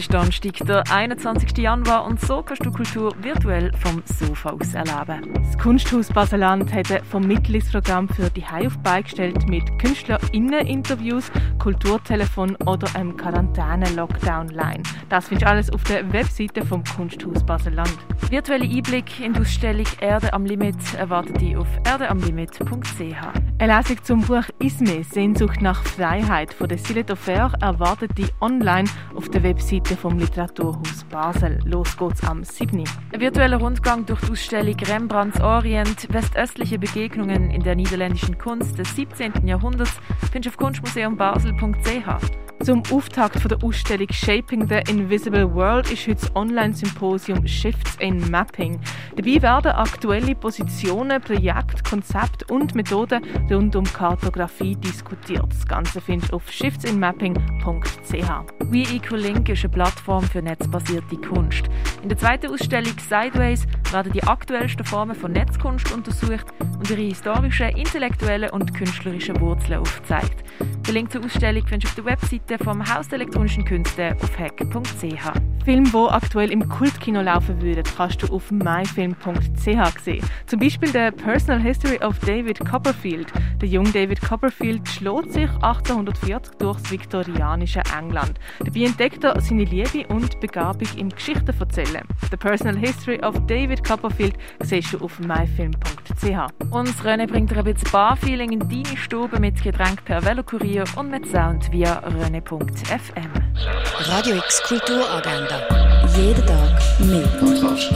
Ist Donnerstag, der 21. Januar und so kannst du Kultur virtuell vom Sofa aus erleben. Das Kunsthaus Baseland hat ein Vermittlungsprogramm für die auf beigestellt mit KünstlerInnen-Interviews, Kulturtelefon oder einem Quarantäne-Lockdown-Line. Das findest du alles auf der Webseite vom Kunsthaus Baseland. Virtuelle Einblick in die Ausstellung Erde am Limit erwartet dich auf erdeamlimit.ch. Eine Lesung zum Buch Isme, Sehnsucht nach Freiheit von der Silette Fair erwartet dich online auf der Webseite vom Literaturhaus Basel. Los geht's am 7. Ein virtueller Rundgang durch die Ausstellung Rembrandts Orient, westöstliche Begegnungen in der niederländischen Kunst des 17. Jahrhunderts findest du auf kunstmuseumbasel.ch. Zum Auftakt der Ausstellung Shaping the Invisible World ist heute das Online-Symposium Shifts in Mapping. Dabei werden aktuelle Positionen, Projekte, Konzepte und Methoden rund um Kartografie diskutiert. Das Ganze findest du auf shiftsinmapping.ch. We Equal Link ist eine Plattform für netzbasierte Kunst. In der zweiten Ausstellung Sideways werden die aktuellsten Formen von Netzkunst untersucht und ihre historischen, intellektuellen und künstlerischen Wurzeln aufgezeigt. Den Link zur Ausstellung findest du auf der Webseite vom Haus der elektronischen Künste auf hack.ch. Filme, die aktuell im Kultkino laufen würden, kannst du auf myfilm.ch sehen. Zum Beispiel The Personal History of David Copperfield. Der junge David Copperfield schlägt sich 1840 durchs viktorianische England. Dabei entdeckt er seine Liebe und Begabung im Geschichtenverzählen. The Personal History of David Copperfield siehst du auf myfilm.ch. Und René bringt dir ein bisschen Barfeeling in deine Stube mit Getränk per Velokurier und mit Sound via rené.fm. Radio X Kulturagenda. Jeden Tag mehr. Kontrast.